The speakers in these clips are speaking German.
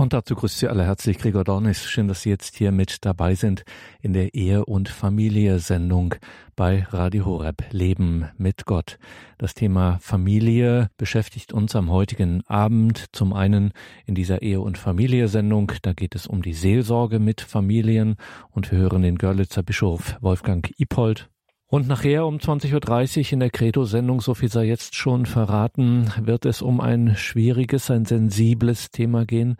Und dazu grüßt Sie alle herzlich Gregor Dornis. Schön, dass Sie jetzt hier mit dabei sind in der Ehe- und Familie-Sendung bei Radio Horeb Leben mit Gott. Das Thema Familie beschäftigt uns am heutigen Abend. Zum einen in dieser Ehe- und Familie-Sendung. Da geht es um die Seelsorge mit Familien und wir hören den Görlitzer Bischof Wolfgang Ipold und nachher um 20.30 Uhr in der Credo-Sendung, so viel sei jetzt schon verraten, wird es um ein schwieriges, ein sensibles Thema gehen,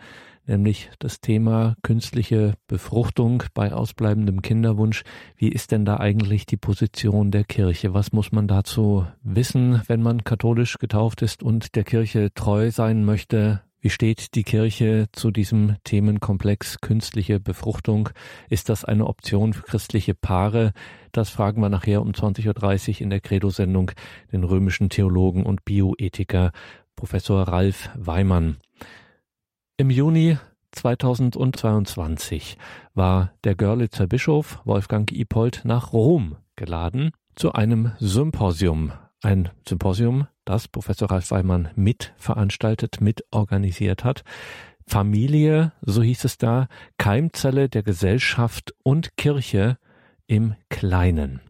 nämlich das Thema künstliche Befruchtung bei ausbleibendem Kinderwunsch. Wie ist denn da eigentlich die Position der Kirche? Was muss man dazu wissen, wenn man katholisch getauft ist und der Kirche treu sein möchte? Wie steht die Kirche zu diesem Themenkomplex künstliche Befruchtung? Ist das eine Option für christliche Paare? Das fragen wir nachher um 20.30 Uhr in der Credo-Sendung den römischen Theologen und Bioethiker Professor Ralf Weimann. Im Juni 2022 war der Görlitzer Bischof Wolfgang Ipold nach Rom geladen zu einem Symposium. Ein Symposium, das Professor Ralf Weimann mit veranstaltet, mit organisiert hat. Familie, so hieß es da, Keimzelle der Gesellschaft und Kirche im Kleinen.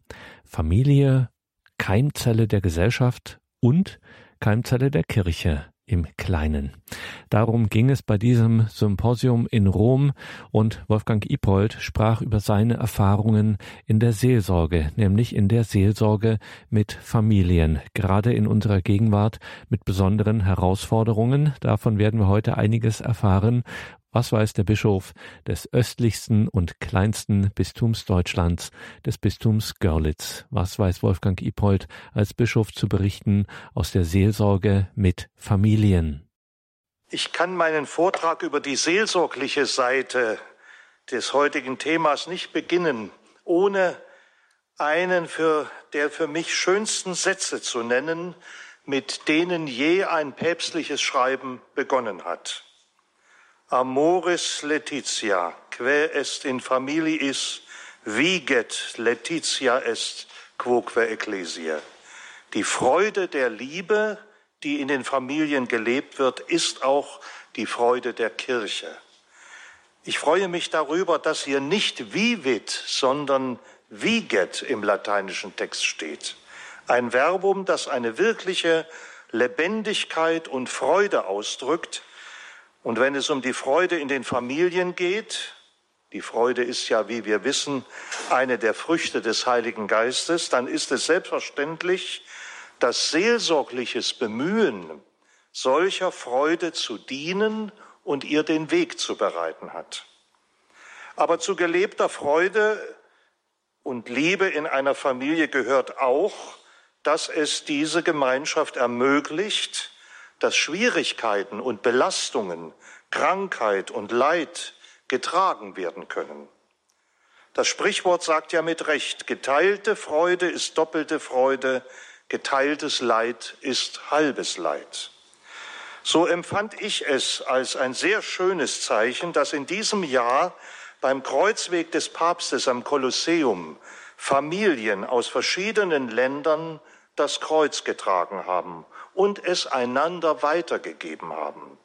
Familie, Keimzelle der Gesellschaft und Keimzelle der Kirche im Kleinen. Darum ging es bei diesem Symposium in Rom und Wolfgang Ipold sprach über seine Erfahrungen in der Seelsorge, nämlich in der Seelsorge mit Familien, gerade in unserer Gegenwart mit besonderen Herausforderungen. Davon werden wir heute einiges erfahren, was weiß der Bischof des östlichsten und kleinsten Bistums Deutschlands, des Bistums Görlitz? Was weiß Wolfgang Ipold als Bischof zu berichten aus der Seelsorge mit Familien? Ich kann meinen Vortrag über die seelsorgliche Seite des heutigen Themas nicht beginnen, ohne einen für der für mich schönsten Sätze zu nennen, mit denen je ein päpstliches Schreiben begonnen hat. Amoris Laetitia, quae est in familiis, viget Laetitia est quoque ecclesia. Die Freude der Liebe, die in den Familien gelebt wird, ist auch die Freude der Kirche. Ich freue mich darüber, dass hier nicht vivit, sondern viget im lateinischen Text steht. Ein Verbum, das eine wirkliche Lebendigkeit und Freude ausdrückt, und wenn es um die Freude in den Familien geht, die Freude ist ja, wie wir wissen, eine der Früchte des Heiligen Geistes, dann ist es selbstverständlich, dass seelsorgliches Bemühen solcher Freude zu dienen und ihr den Weg zu bereiten hat. Aber zu gelebter Freude und Liebe in einer Familie gehört auch, dass es diese Gemeinschaft ermöglicht, dass Schwierigkeiten und Belastungen, Krankheit und Leid getragen werden können. Das Sprichwort sagt ja mit Recht, geteilte Freude ist doppelte Freude, geteiltes Leid ist halbes Leid. So empfand ich es als ein sehr schönes Zeichen, dass in diesem Jahr beim Kreuzweg des Papstes am Kolosseum Familien aus verschiedenen Ländern das Kreuz getragen haben und es einander weitergegeben haben.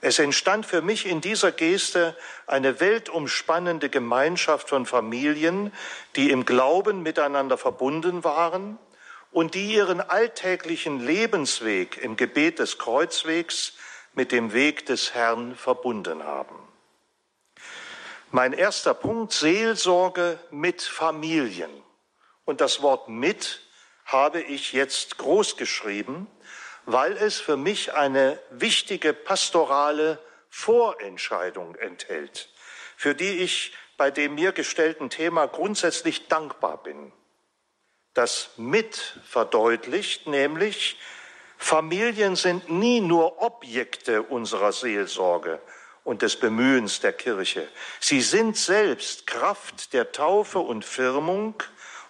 Es entstand für mich in dieser Geste eine weltumspannende Gemeinschaft von Familien, die im Glauben miteinander verbunden waren und die ihren alltäglichen Lebensweg im Gebet des Kreuzwegs mit dem Weg des Herrn verbunden haben. Mein erster Punkt, Seelsorge mit Familien. Und das Wort mit habe ich jetzt groß geschrieben, weil es für mich eine wichtige pastorale Vorentscheidung enthält, für die ich bei dem mir gestellten Thema grundsätzlich dankbar bin. Das mit verdeutlicht nämlich, Familien sind nie nur Objekte unserer Seelsorge und des Bemühens der Kirche. Sie sind selbst Kraft der Taufe und Firmung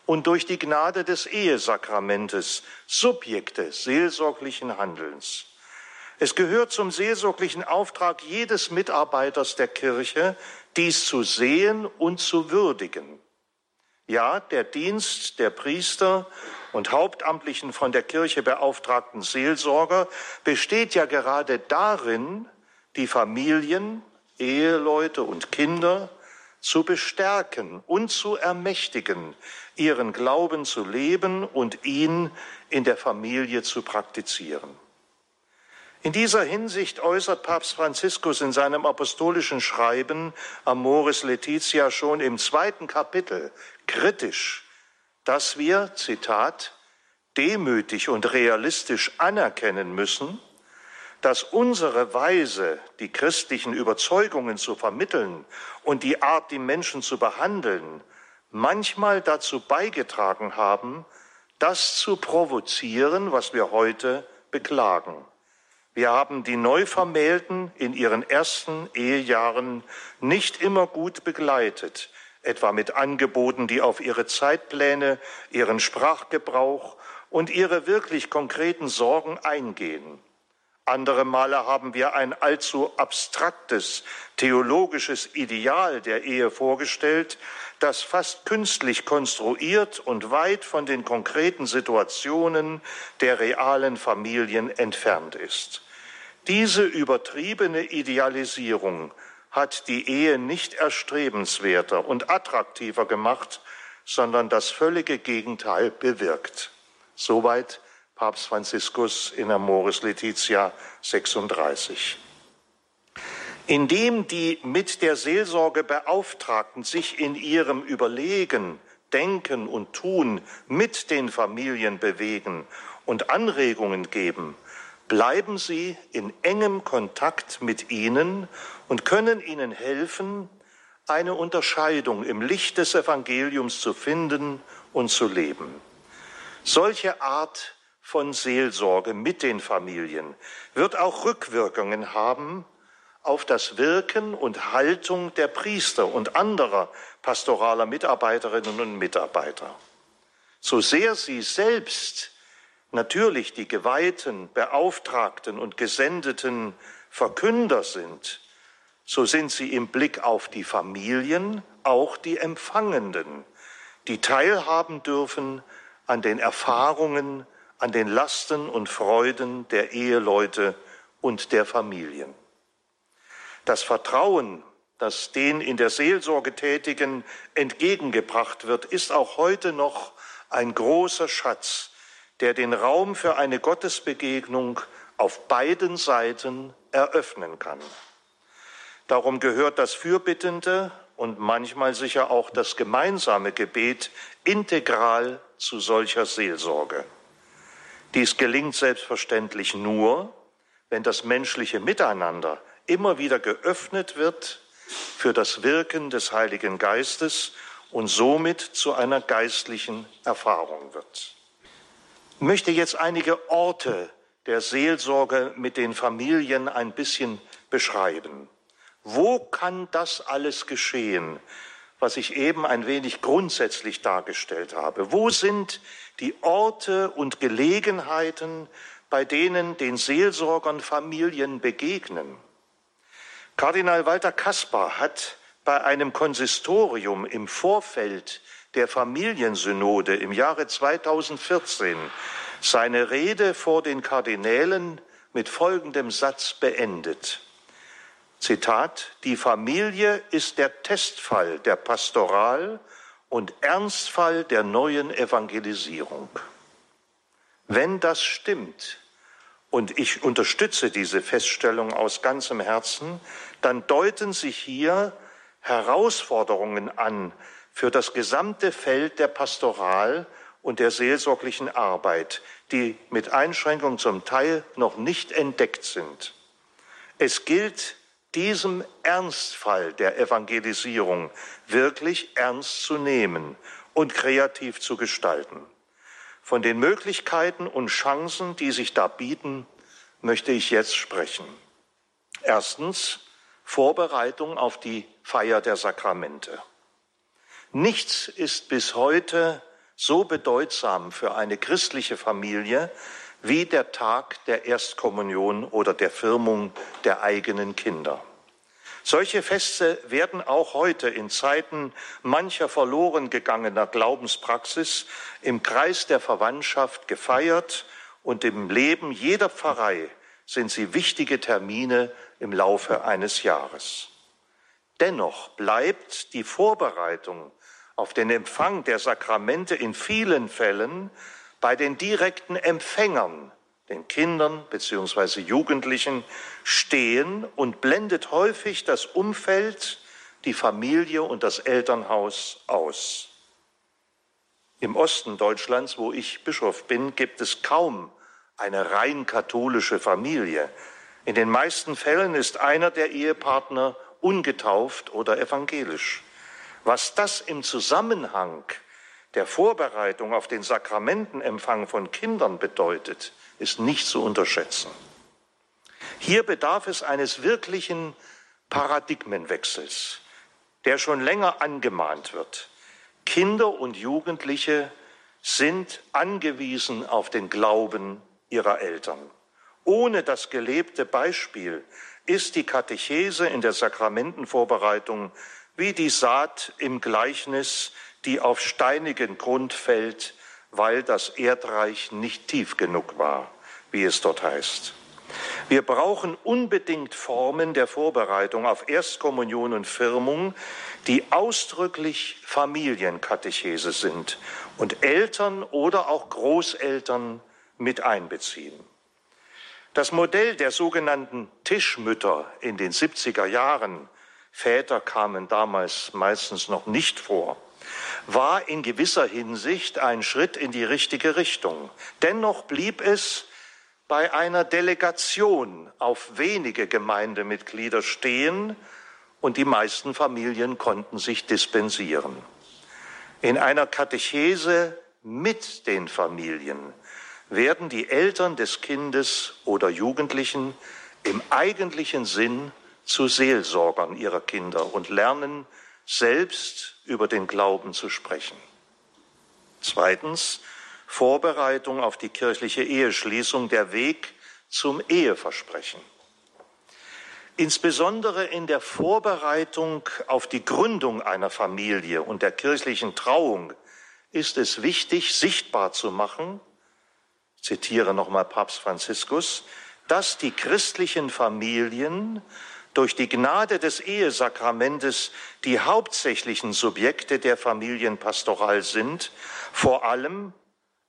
und durch die Gnade des Ehesakramentes Subjekte seelsorglichen Handelns. Es gehört zum seelsorglichen Auftrag jedes Mitarbeiters der Kirche, dies zu sehen und zu würdigen. Ja, der Dienst der Priester und hauptamtlichen von der Kirche beauftragten Seelsorger besteht ja gerade darin, die Familien, Eheleute und Kinder zu bestärken und zu ermächtigen, ihren Glauben zu leben und ihn in der Familie zu praktizieren. In dieser Hinsicht äußert Papst Franziskus in seinem apostolischen Schreiben Amoris Laetitia schon im zweiten Kapitel kritisch, dass wir, Zitat, demütig und realistisch anerkennen müssen, dass unsere Weise, die christlichen Überzeugungen zu vermitteln und die Art, die Menschen zu behandeln, manchmal dazu beigetragen haben, das zu provozieren, was wir heute beklagen. Wir haben die Neuvermählten in ihren ersten Ehejahren nicht immer gut begleitet, etwa mit Angeboten, die auf ihre Zeitpläne, ihren Sprachgebrauch und ihre wirklich konkreten Sorgen eingehen. Andere Male haben wir ein allzu abstraktes theologisches Ideal der Ehe vorgestellt, das fast künstlich konstruiert und weit von den konkreten Situationen der realen Familien entfernt ist. Diese übertriebene Idealisierung hat die Ehe nicht erstrebenswerter und attraktiver gemacht, sondern das völlige Gegenteil bewirkt. Soweit Papst Franziskus in Amoris Laetitia 36. Indem die mit der Seelsorge Beauftragten sich in ihrem Überlegen, Denken und Tun mit den Familien bewegen und Anregungen geben, bleiben sie in engem Kontakt mit ihnen und können ihnen helfen, eine Unterscheidung im Licht des Evangeliums zu finden und zu leben. Solche Art von Seelsorge mit den Familien wird auch Rückwirkungen haben auf das Wirken und Haltung der Priester und anderer pastoraler Mitarbeiterinnen und Mitarbeiter. So sehr sie selbst natürlich die geweihten, beauftragten und gesendeten Verkünder sind, so sind sie im Blick auf die Familien auch die Empfangenden, die teilhaben dürfen an den Erfahrungen an den Lasten und Freuden der Eheleute und der Familien. Das Vertrauen, das den in der Seelsorge Tätigen entgegengebracht wird, ist auch heute noch ein großer Schatz, der den Raum für eine Gottesbegegnung auf beiden Seiten eröffnen kann. Darum gehört das fürbittende und manchmal sicher auch das gemeinsame Gebet integral zu solcher Seelsorge. Dies gelingt selbstverständlich nur, wenn das menschliche Miteinander immer wieder geöffnet wird für das Wirken des Heiligen Geistes und somit zu einer geistlichen Erfahrung wird. Ich möchte jetzt einige Orte der Seelsorge mit den Familien ein bisschen beschreiben. Wo kann das alles geschehen, was ich eben ein wenig grundsätzlich dargestellt habe? Wo sind die Orte und Gelegenheiten, bei denen den Seelsorgern Familien begegnen. Kardinal Walter Kaspar hat bei einem Konsistorium im Vorfeld der Familiensynode im Jahre 2014 seine Rede vor den Kardinälen mit folgendem Satz beendet. Zitat, die Familie ist der Testfall der Pastoral und Ernstfall der neuen Evangelisierung. Wenn das stimmt, und ich unterstütze diese Feststellung aus ganzem Herzen, dann deuten sich hier Herausforderungen an für das gesamte Feld der Pastoral und der seelsorglichen Arbeit, die mit Einschränkung zum Teil noch nicht entdeckt sind. Es gilt, diesem Ernstfall der Evangelisierung wirklich ernst zu nehmen und kreativ zu gestalten. Von den Möglichkeiten und Chancen, die sich da bieten, möchte ich jetzt sprechen. Erstens Vorbereitung auf die Feier der Sakramente. Nichts ist bis heute so bedeutsam für eine christliche Familie wie der Tag der Erstkommunion oder der Firmung der eigenen Kinder. Solche Feste werden auch heute in Zeiten mancher verloren gegangener Glaubenspraxis im Kreis der Verwandtschaft gefeiert und im Leben jeder Pfarrei sind sie wichtige Termine im Laufe eines Jahres. Dennoch bleibt die Vorbereitung auf den Empfang der Sakramente in vielen Fällen bei den direkten Empfängern, den Kindern bzw. Jugendlichen, stehen und blendet häufig das Umfeld, die Familie und das Elternhaus aus. Im Osten Deutschlands, wo ich Bischof bin, gibt es kaum eine rein katholische Familie. In den meisten Fällen ist einer der Ehepartner ungetauft oder evangelisch. Was das im Zusammenhang der Vorbereitung auf den Sakramentenempfang von Kindern bedeutet, ist nicht zu unterschätzen. Hier bedarf es eines wirklichen Paradigmenwechsels, der schon länger angemahnt wird. Kinder und Jugendliche sind angewiesen auf den Glauben ihrer Eltern. Ohne das gelebte Beispiel ist die Katechese in der Sakramentenvorbereitung wie die Saat im Gleichnis, die auf steinigen Grund fällt, weil das Erdreich nicht tief genug war, wie es dort heißt. Wir brauchen unbedingt Formen der Vorbereitung auf Erstkommunion und Firmung, die ausdrücklich Familienkatechese sind und Eltern oder auch Großeltern mit einbeziehen. Das Modell der sogenannten Tischmütter in den 70er Jahren, Väter kamen damals meistens noch nicht vor, war in gewisser Hinsicht ein Schritt in die richtige Richtung. Dennoch blieb es bei einer Delegation auf wenige Gemeindemitglieder stehen und die meisten Familien konnten sich dispensieren. In einer Katechese mit den Familien werden die Eltern des Kindes oder Jugendlichen im eigentlichen Sinn zu Seelsorgern ihrer Kinder und lernen selbst über den Glauben zu sprechen. Zweitens, Vorbereitung auf die kirchliche Eheschließung, der Weg zum Eheversprechen. Insbesondere in der Vorbereitung auf die Gründung einer Familie und der kirchlichen Trauung ist es wichtig, sichtbar zu machen, zitiere nochmal Papst Franziskus, dass die christlichen Familien durch die Gnade des Ehesakramentes die hauptsächlichen Subjekte der Familienpastoral sind, vor allem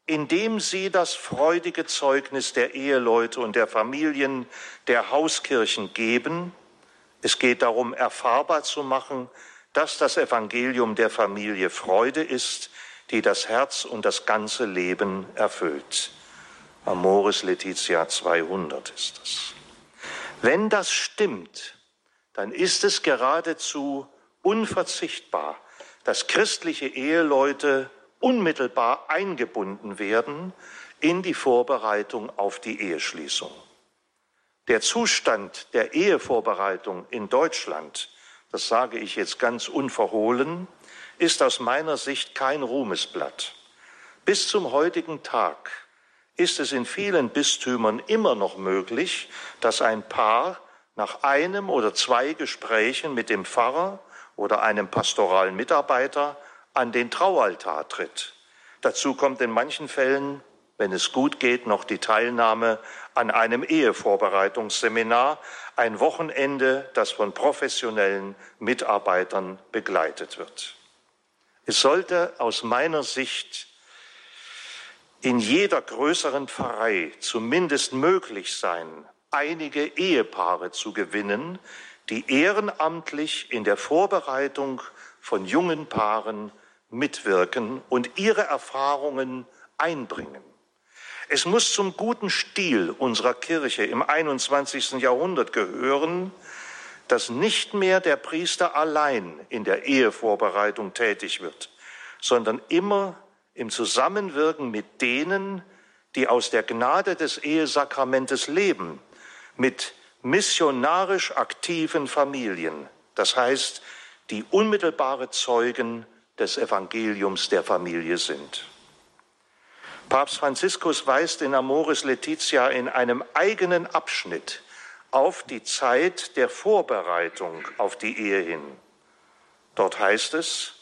indem sie das freudige Zeugnis der Eheleute und der Familien der Hauskirchen geben. Es geht darum, erfahrbar zu machen, dass das Evangelium der Familie Freude ist, die das Herz und das ganze Leben erfüllt. Amoris Letizia 200 ist das. Wenn das stimmt, dann ist es geradezu unverzichtbar, dass christliche Eheleute unmittelbar eingebunden werden in die Vorbereitung auf die Eheschließung. Der Zustand der Ehevorbereitung in Deutschland, das sage ich jetzt ganz unverhohlen, ist aus meiner Sicht kein Ruhmesblatt. Bis zum heutigen Tag ist es in vielen Bistümern immer noch möglich, dass ein Paar nach einem oder zwei Gesprächen mit dem Pfarrer oder einem pastoralen Mitarbeiter an den Traualtar tritt. Dazu kommt in manchen Fällen, wenn es gut geht, noch die Teilnahme an einem Ehevorbereitungsseminar, ein Wochenende, das von professionellen Mitarbeitern begleitet wird. Es sollte aus meiner Sicht in jeder größeren Pfarrei zumindest möglich sein, einige Ehepaare zu gewinnen, die ehrenamtlich in der Vorbereitung von jungen Paaren mitwirken und ihre Erfahrungen einbringen. Es muss zum guten Stil unserer Kirche im 21. Jahrhundert gehören, dass nicht mehr der Priester allein in der Ehevorbereitung tätig wird, sondern immer im Zusammenwirken mit denen, die aus der Gnade des Ehesakramentes leben, mit missionarisch aktiven Familien, das heißt, die unmittelbare Zeugen des Evangeliums der Familie sind. Papst Franziskus weist in Amoris Laetitia in einem eigenen Abschnitt auf die Zeit der Vorbereitung auf die Ehe hin. Dort heißt es,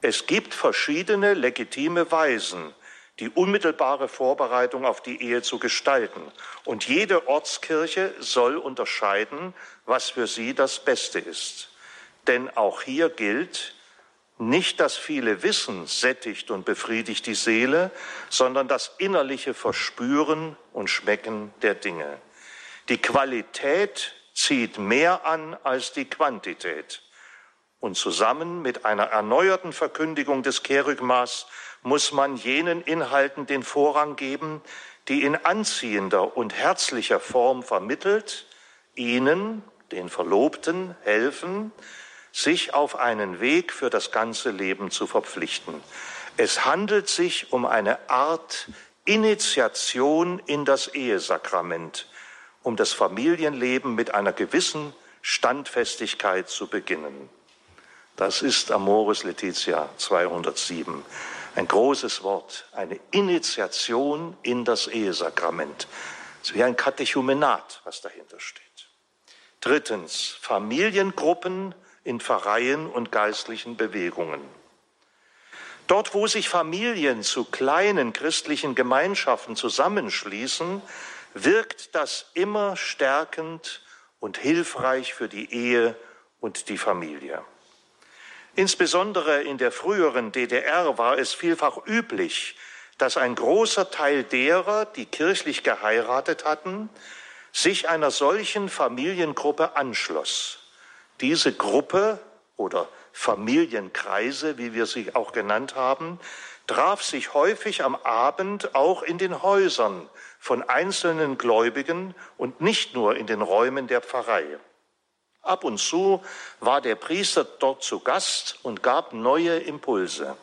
es gibt verschiedene legitime Weisen, die unmittelbare Vorbereitung auf die Ehe zu gestalten. Und jede Ortskirche soll unterscheiden, was für sie das Beste ist. Denn auch hier gilt, nicht das viele Wissen sättigt und befriedigt die Seele, sondern das innerliche Verspüren und Schmecken der Dinge. Die Qualität zieht mehr an als die Quantität. Und zusammen mit einer erneuerten Verkündigung des Kerygmas muss man jenen Inhalten den Vorrang geben, die in anziehender und herzlicher Form vermittelt, ihnen, den Verlobten, helfen, sich auf einen Weg für das ganze Leben zu verpflichten. Es handelt sich um eine Art Initiation in das Ehesakrament, um das Familienleben mit einer gewissen Standfestigkeit zu beginnen. Das ist Amoris Letizia 207. Ein großes Wort, eine Initiation in das Ehesakrament. Es ist wie ein Katechumenat, was dahinter steht. Drittens, Familiengruppen in Pfarreien und geistlichen Bewegungen. Dort, wo sich Familien zu kleinen christlichen Gemeinschaften zusammenschließen, wirkt das immer stärkend und hilfreich für die Ehe und die Familie. Insbesondere in der früheren DDR war es vielfach üblich, dass ein großer Teil derer, die kirchlich geheiratet hatten, sich einer solchen Familiengruppe anschloss. Diese Gruppe oder Familienkreise, wie wir sie auch genannt haben, traf sich häufig am Abend auch in den Häusern von einzelnen Gläubigen und nicht nur in den Räumen der Pfarrei. Ab und zu war der Priester dort zu Gast und gab neue Impulse.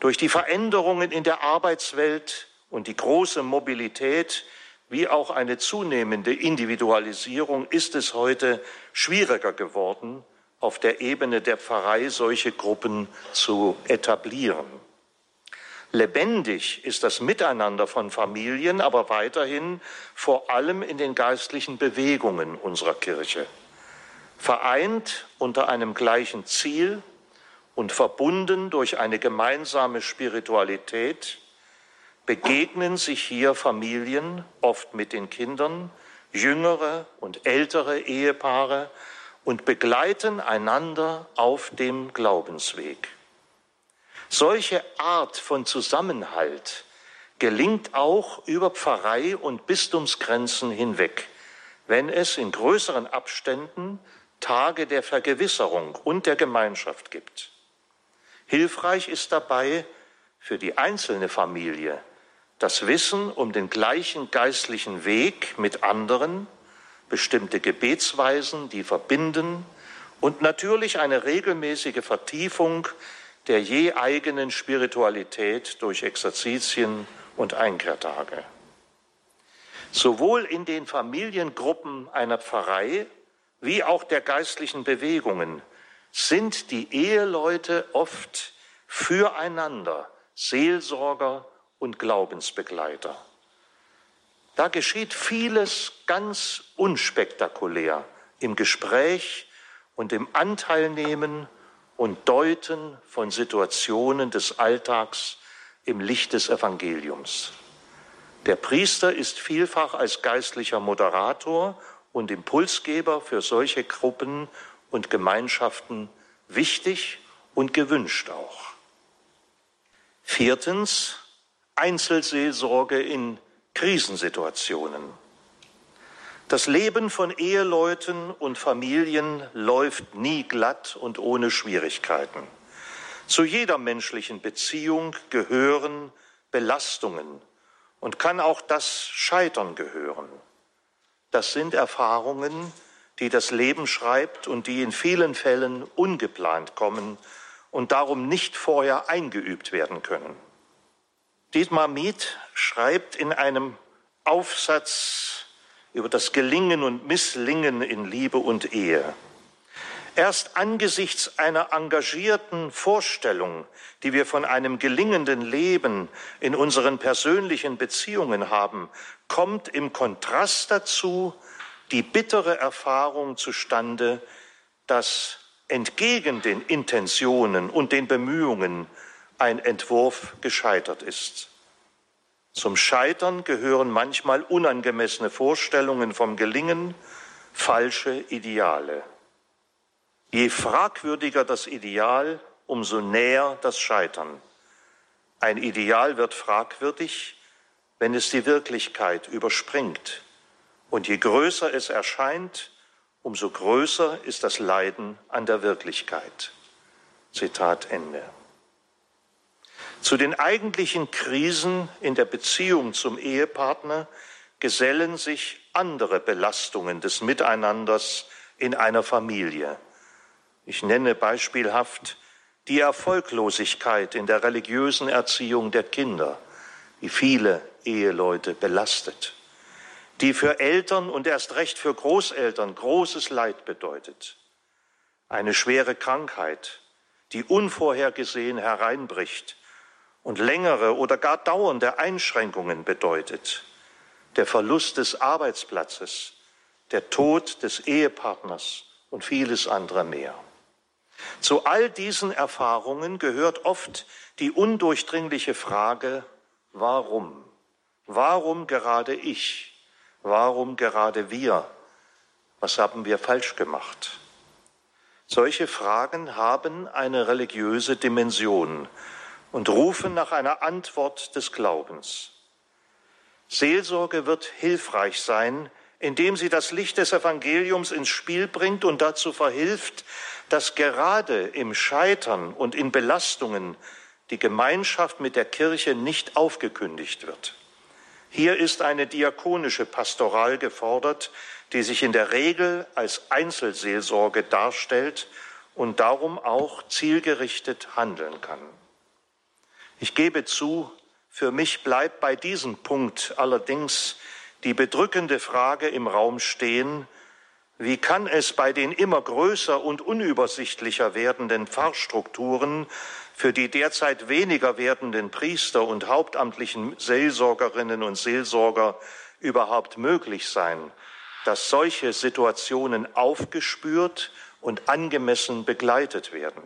Durch die Veränderungen in der Arbeitswelt und die große Mobilität wie auch eine zunehmende Individualisierung ist es heute schwieriger geworden, auf der Ebene der Pfarrei solche Gruppen zu etablieren. Lebendig ist das Miteinander von Familien, aber weiterhin vor allem in den geistlichen Bewegungen unserer Kirche vereint unter einem gleichen Ziel und verbunden durch eine gemeinsame Spiritualität, begegnen sich hier Familien, oft mit den Kindern, jüngere und ältere Ehepaare und begleiten einander auf dem Glaubensweg. Solche Art von Zusammenhalt gelingt auch über Pfarrei und Bistumsgrenzen hinweg, wenn es in größeren Abständen Tage der Vergewisserung und der Gemeinschaft gibt. Hilfreich ist dabei für die einzelne Familie das Wissen um den gleichen geistlichen Weg mit anderen, bestimmte Gebetsweisen, die verbinden und natürlich eine regelmäßige Vertiefung der je eigenen Spiritualität durch Exerzitien und Einkehrtage. Sowohl in den Familiengruppen einer Pfarrei wie auch der geistlichen Bewegungen sind die Eheleute oft füreinander Seelsorger und Glaubensbegleiter. Da geschieht vieles ganz unspektakulär im Gespräch und im Anteilnehmen und Deuten von Situationen des Alltags im Licht des Evangeliums. Der Priester ist vielfach als geistlicher Moderator und Impulsgeber für solche Gruppen und Gemeinschaften wichtig und gewünscht auch. Viertens, Einzelseelsorge in Krisensituationen. Das Leben von Eheleuten und Familien läuft nie glatt und ohne Schwierigkeiten. Zu jeder menschlichen Beziehung gehören Belastungen und kann auch das Scheitern gehören. Das sind Erfahrungen, die das Leben schreibt und die in vielen Fällen ungeplant kommen und darum nicht vorher eingeübt werden können. Dietmar Miet schreibt in einem Aufsatz über das Gelingen und Misslingen in Liebe und Ehe. Erst angesichts einer engagierten Vorstellung, die wir von einem gelingenden Leben in unseren persönlichen Beziehungen haben, kommt im Kontrast dazu die bittere Erfahrung zustande, dass entgegen den Intentionen und den Bemühungen ein Entwurf gescheitert ist. Zum Scheitern gehören manchmal unangemessene Vorstellungen vom Gelingen, falsche Ideale. Je fragwürdiger das Ideal, umso näher das Scheitern. Ein Ideal wird fragwürdig, wenn es die Wirklichkeit überspringt. Und je größer es erscheint, umso größer ist das Leiden an der Wirklichkeit. Zitat Ende. Zu den eigentlichen Krisen in der Beziehung zum Ehepartner gesellen sich andere Belastungen des Miteinanders in einer Familie. Ich nenne beispielhaft die Erfolglosigkeit in der religiösen Erziehung der Kinder, die viele Eheleute belastet, die für Eltern und erst recht für Großeltern großes Leid bedeutet, eine schwere Krankheit, die unvorhergesehen hereinbricht und längere oder gar dauernde Einschränkungen bedeutet, der Verlust des Arbeitsplatzes, der Tod des Ehepartners und vieles andere mehr. Zu all diesen Erfahrungen gehört oft die undurchdringliche Frage, warum? Warum gerade ich? Warum gerade wir? Was haben wir falsch gemacht? Solche Fragen haben eine religiöse Dimension und rufen nach einer Antwort des Glaubens. Seelsorge wird hilfreich sein, indem sie das Licht des Evangeliums ins Spiel bringt und dazu verhilft, dass gerade im Scheitern und in Belastungen die Gemeinschaft mit der Kirche nicht aufgekündigt wird. Hier ist eine diakonische Pastoral gefordert, die sich in der Regel als Einzelseelsorge darstellt und darum auch zielgerichtet handeln kann. Ich gebe zu, für mich bleibt bei diesem Punkt allerdings die bedrückende Frage im Raum stehen, wie kann es bei den immer größer und unübersichtlicher werdenden Pfarrstrukturen für die derzeit weniger werdenden Priester und hauptamtlichen Seelsorgerinnen und Seelsorger überhaupt möglich sein, dass solche Situationen aufgespürt und angemessen begleitet werden?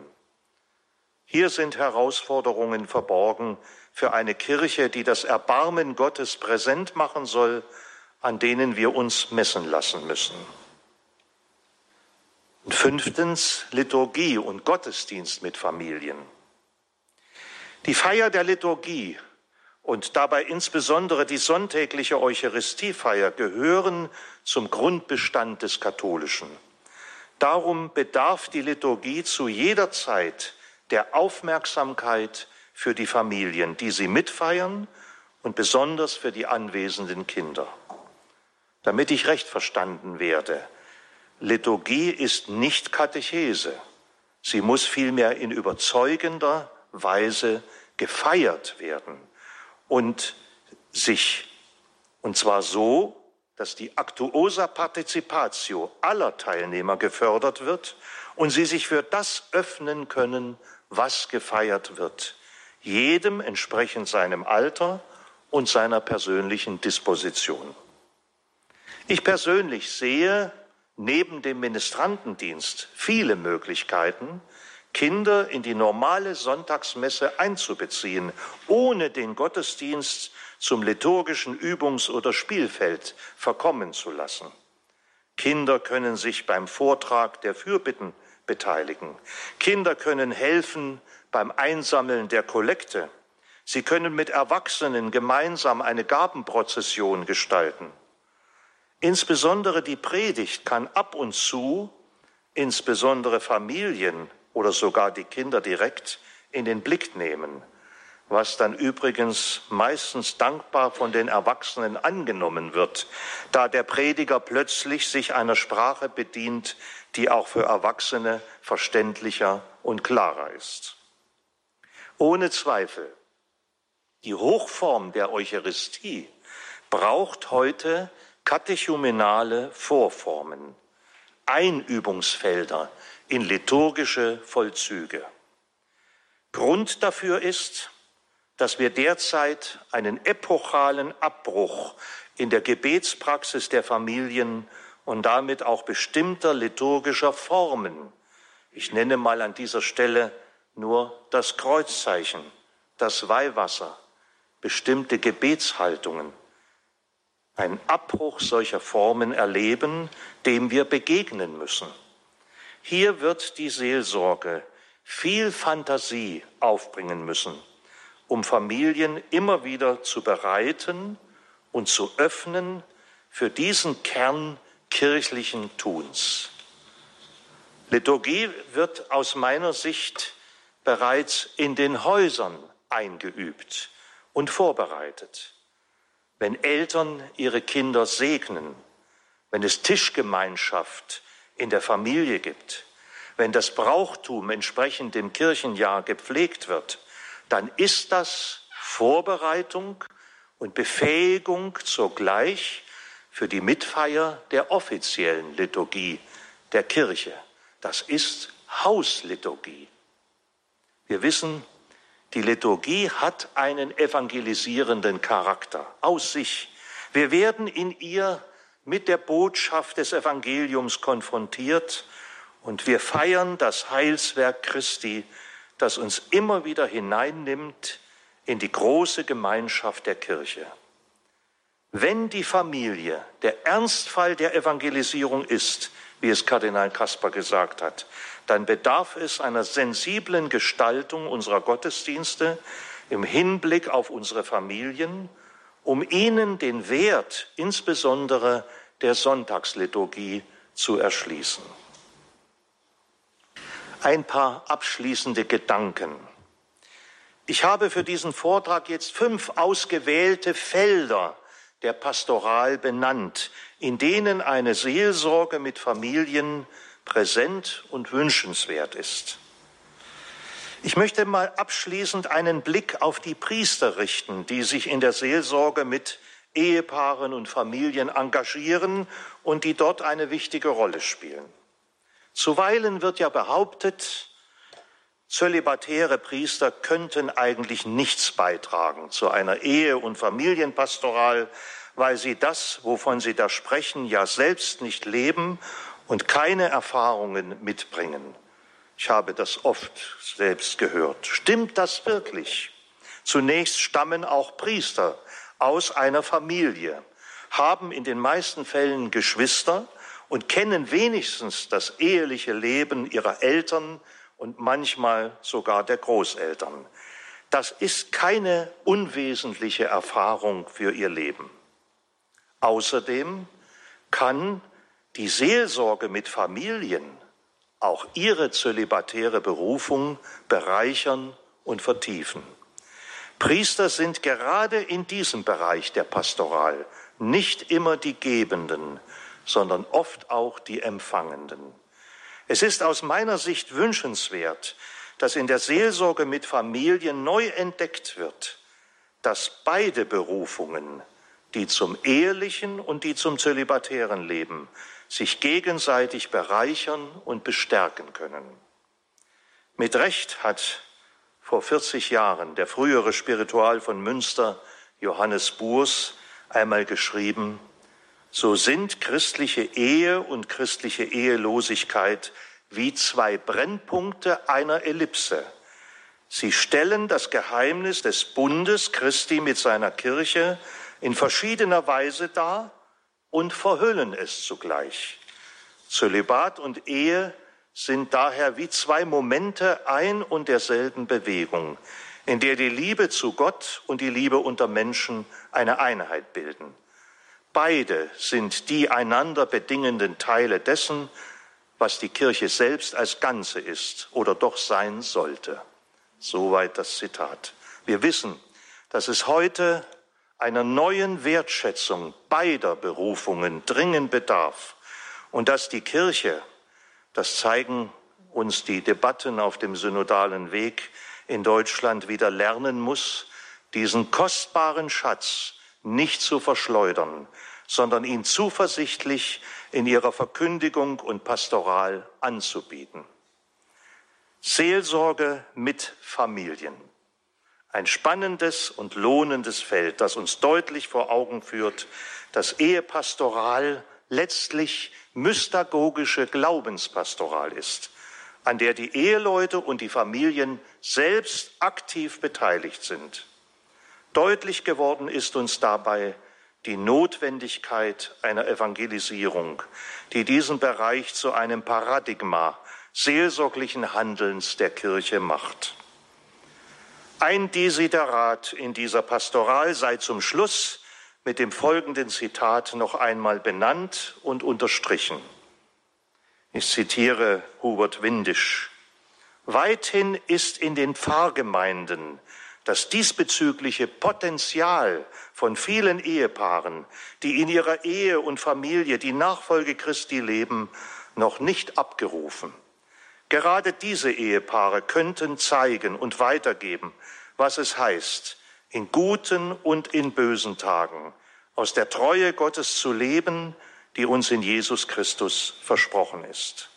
Hier sind Herausforderungen verborgen für eine Kirche, die das Erbarmen Gottes präsent machen soll, an denen wir uns messen lassen müssen. Und fünftens Liturgie und Gottesdienst mit Familien. Die Feier der Liturgie und dabei insbesondere die sonntägliche Eucharistiefeier gehören zum Grundbestand des Katholischen. Darum bedarf die Liturgie zu jeder Zeit der Aufmerksamkeit für die Familien, die sie mitfeiern und besonders für die anwesenden Kinder. Damit ich recht verstanden werde, Liturgie ist nicht Katechese. Sie muss vielmehr in überzeugender Weise gefeiert werden und sich, und zwar so, dass die Actuosa Participatio aller Teilnehmer gefördert wird und sie sich für das öffnen können, was gefeiert wird, jedem entsprechend seinem Alter und seiner persönlichen Disposition. Ich persönlich sehe neben dem Ministrantendienst viele Möglichkeiten, Kinder in die normale Sonntagsmesse einzubeziehen, ohne den Gottesdienst zum liturgischen Übungs- oder Spielfeld verkommen zu lassen. Kinder können sich beim Vortrag der Fürbitten beteiligen. Kinder können helfen beim Einsammeln der Kollekte. Sie können mit Erwachsenen gemeinsam eine Gabenprozession gestalten. Insbesondere die Predigt kann ab und zu insbesondere Familien oder sogar die Kinder direkt in den Blick nehmen, was dann übrigens meistens dankbar von den Erwachsenen angenommen wird, da der Prediger plötzlich sich einer Sprache bedient, die auch für Erwachsene verständlicher und klarer ist. Ohne Zweifel, die Hochform der Eucharistie braucht heute katechumenale Vorformen, Einübungsfelder in liturgische Vollzüge. Grund dafür ist, dass wir derzeit einen epochalen Abbruch in der Gebetspraxis der Familien und damit auch bestimmter liturgischer Formen, ich nenne mal an dieser Stelle nur das Kreuzzeichen, das Weihwasser, bestimmte Gebetshaltungen, ein Abbruch solcher Formen erleben, dem wir begegnen müssen. Hier wird die Seelsorge viel Fantasie aufbringen müssen, um Familien immer wieder zu bereiten und zu öffnen für diesen Kern kirchlichen Tuns. Liturgie wird aus meiner Sicht bereits in den Häusern eingeübt und vorbereitet. Wenn Eltern ihre Kinder segnen, wenn es Tischgemeinschaft in der Familie gibt, wenn das Brauchtum entsprechend dem Kirchenjahr gepflegt wird, dann ist das Vorbereitung und Befähigung zugleich für die Mitfeier der offiziellen Liturgie der Kirche. Das ist Hausliturgie. Wir wissen, die Liturgie hat einen evangelisierenden Charakter aus sich. Wir werden in ihr mit der Botschaft des Evangeliums konfrontiert und wir feiern das Heilswerk Christi, das uns immer wieder hineinnimmt in die große Gemeinschaft der Kirche. Wenn die Familie der Ernstfall der Evangelisierung ist, wie es Kardinal Kasper gesagt hat, dann bedarf es einer sensiblen Gestaltung unserer Gottesdienste im Hinblick auf unsere Familien, um ihnen den Wert insbesondere der Sonntagsliturgie zu erschließen. Ein paar abschließende Gedanken. Ich habe für diesen Vortrag jetzt fünf ausgewählte Felder der Pastoral benannt, in denen eine Seelsorge mit Familien präsent und wünschenswert ist. Ich möchte mal abschließend einen Blick auf die Priester richten, die sich in der Seelsorge mit Ehepaaren und Familien engagieren und die dort eine wichtige Rolle spielen. Zuweilen wird ja behauptet, zölibatäre Priester könnten eigentlich nichts beitragen zu einer Ehe- und Familienpastoral, weil sie das, wovon sie da sprechen, ja selbst nicht leben und keine Erfahrungen mitbringen. Ich habe das oft selbst gehört. Stimmt das wirklich? Zunächst stammen auch Priester aus einer Familie, haben in den meisten Fällen Geschwister und kennen wenigstens das eheliche Leben ihrer Eltern, und manchmal sogar der Großeltern. Das ist keine unwesentliche Erfahrung für ihr Leben. Außerdem kann die Seelsorge mit Familien auch ihre zölibatäre Berufung bereichern und vertiefen. Priester sind gerade in diesem Bereich der Pastoral nicht immer die Gebenden, sondern oft auch die Empfangenden. Es ist aus meiner Sicht wünschenswert, dass in der Seelsorge mit Familien neu entdeckt wird, dass beide Berufungen, die zum ehelichen und die zum zölibatären Leben, sich gegenseitig bereichern und bestärken können. Mit Recht hat vor 40 Jahren der frühere Spiritual von Münster, Johannes Burs, einmal geschrieben, so sind christliche Ehe und christliche Ehelosigkeit wie zwei Brennpunkte einer Ellipse. Sie stellen das Geheimnis des Bundes Christi mit seiner Kirche in verschiedener Weise dar und verhüllen es zugleich. Zölibat und Ehe sind daher wie zwei Momente ein und derselben Bewegung, in der die Liebe zu Gott und die Liebe unter Menschen eine Einheit bilden. Beide sind die einander bedingenden Teile dessen, was die Kirche selbst als Ganze ist oder doch sein sollte. Soweit das Zitat. Wir wissen, dass es heute einer neuen Wertschätzung beider Berufungen dringend bedarf und dass die Kirche, das zeigen uns die Debatten auf dem synodalen Weg in Deutschland wieder lernen muss, diesen kostbaren Schatz nicht zu verschleudern, sondern ihn zuversichtlich in ihrer Verkündigung und Pastoral anzubieten. Seelsorge mit Familien. Ein spannendes und lohnendes Feld, das uns deutlich vor Augen führt, dass Ehepastoral letztlich mystagogische Glaubenspastoral ist, an der die Eheleute und die Familien selbst aktiv beteiligt sind. Deutlich geworden ist uns dabei die Notwendigkeit einer Evangelisierung, die diesen Bereich zu einem Paradigma seelsorglichen Handelns der Kirche macht. Ein Desiderat in dieser Pastoral sei zum Schluss mit dem folgenden Zitat noch einmal benannt und unterstrichen. Ich zitiere Hubert Windisch. Weithin ist in den Pfarrgemeinden das diesbezügliche Potenzial von vielen Ehepaaren, die in ihrer Ehe und Familie die Nachfolge Christi leben, noch nicht abgerufen. Gerade diese Ehepaare könnten zeigen und weitergeben, was es heißt, in guten und in bösen Tagen aus der Treue Gottes zu leben, die uns in Jesus Christus versprochen ist.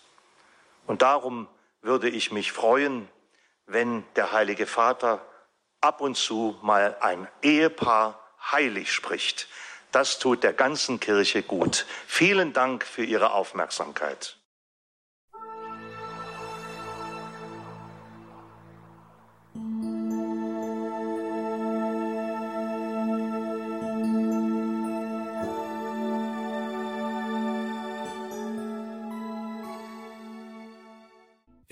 Und darum würde ich mich freuen, wenn der Heilige Vater ab und zu mal ein Ehepaar heilig spricht. Das tut der ganzen Kirche gut. Vielen Dank für Ihre Aufmerksamkeit.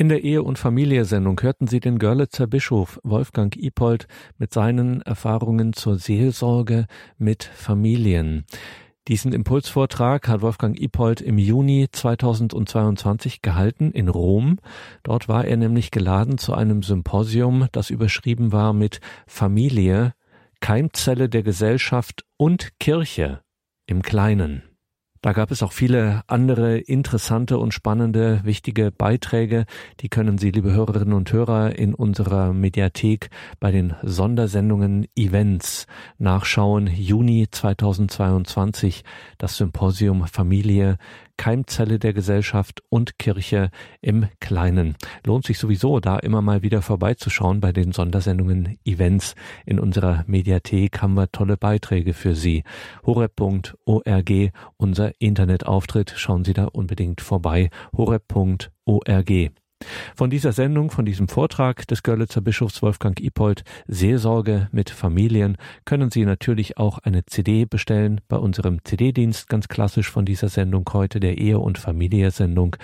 In der Ehe- und Familie-Sendung hörten Sie den Görlitzer Bischof Wolfgang Ipold mit seinen Erfahrungen zur Seelsorge mit Familien. Diesen Impulsvortrag hat Wolfgang Ipold im Juni 2022 gehalten in Rom. Dort war er nämlich geladen zu einem Symposium, das überschrieben war mit Familie, Keimzelle der Gesellschaft und Kirche im Kleinen. Da gab es auch viele andere interessante und spannende, wichtige Beiträge. Die können Sie, liebe Hörerinnen und Hörer, in unserer Mediathek bei den Sondersendungen Events nachschauen. Juni 2022 das Symposium Familie, Keimzelle der Gesellschaft und Kirche im Kleinen. Lohnt sich sowieso, da immer mal wieder vorbeizuschauen bei den Sondersendungen Events. In unserer Mediathek haben wir tolle Beiträge für Sie. horeb.org, unser Internetauftritt. Schauen Sie da unbedingt vorbei. horeb.org. Von dieser Sendung, von diesem Vortrag des Görlitzer Bischofs Wolfgang Ipold, Seelsorge mit Familien, können Sie natürlich auch eine CD bestellen bei unserem CD-Dienst, ganz klassisch von dieser Sendung heute, der Ehe- und Familie-Sendung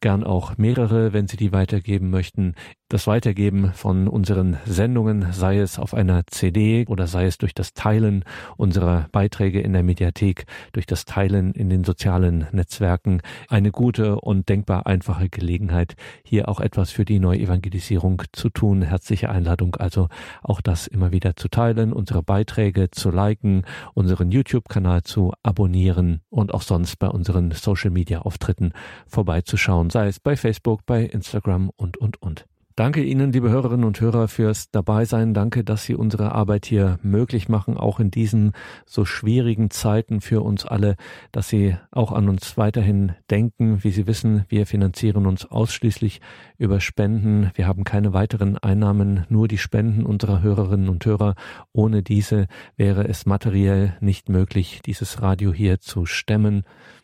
gern auch mehrere, wenn Sie die weitergeben möchten. Das Weitergeben von unseren Sendungen, sei es auf einer CD oder sei es durch das Teilen unserer Beiträge in der Mediathek, durch das Teilen in den sozialen Netzwerken, eine gute und denkbar einfache Gelegenheit, hier auch etwas für die Neuevangelisierung zu tun. Herzliche Einladung also auch das immer wieder zu teilen, unsere Beiträge zu liken, unseren YouTube-Kanal zu abonnieren und auch sonst bei unseren Social-Media-Auftritten vorbeizuschauen, sei es bei Facebook, bei Instagram und, und, und. Danke Ihnen, liebe Hörerinnen und Hörer, fürs Dabeisein. Danke, dass Sie unsere Arbeit hier möglich machen, auch in diesen so schwierigen Zeiten für uns alle, dass Sie auch an uns weiterhin denken. Wie Sie wissen, wir finanzieren uns ausschließlich über Spenden. Wir haben keine weiteren Einnahmen, nur die Spenden unserer Hörerinnen und Hörer. Ohne diese wäre es materiell nicht möglich, dieses Radio hier zu stemmen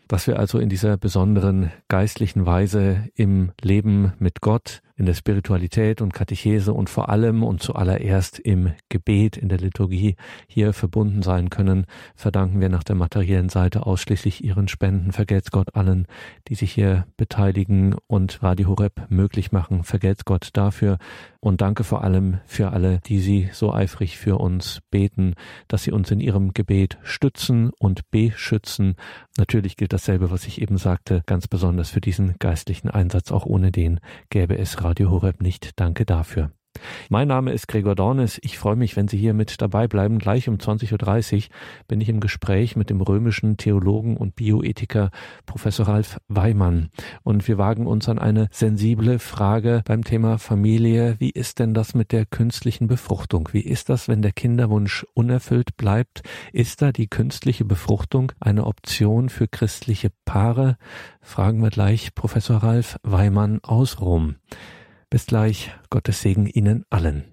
dass wir also in dieser besonderen geistlichen Weise im Leben mit Gott, in der Spiritualität und Katechese und vor allem und zuallererst im Gebet, in der Liturgie hier verbunden sein können, verdanken wir nach der materiellen Seite ausschließlich ihren Spenden. Vergelt's Gott allen, die sich hier beteiligen und Radio Horeb möglich machen. Vergelt's Gott dafür und danke vor allem für alle, die Sie so eifrig für uns beten, dass Sie uns in Ihrem Gebet stützen und beschützen. Natürlich gilt dasselbe, was ich eben sagte, ganz besonders für diesen geistlichen Einsatz. Auch ohne den gäbe es Radio Horeb nicht. Danke dafür. Mein Name ist Gregor Dornes. Ich freue mich, wenn Sie hier mit dabei bleiben. Gleich um 20.30 Uhr bin ich im Gespräch mit dem römischen Theologen und Bioethiker Professor Ralf Weimann. Und wir wagen uns an eine sensible Frage beim Thema Familie. Wie ist denn das mit der künstlichen Befruchtung? Wie ist das, wenn der Kinderwunsch unerfüllt bleibt? Ist da die künstliche Befruchtung eine Option für christliche Paare? Fragen wir gleich Professor Ralf Weimann aus Rom. Bis gleich, Gottes Segen Ihnen allen.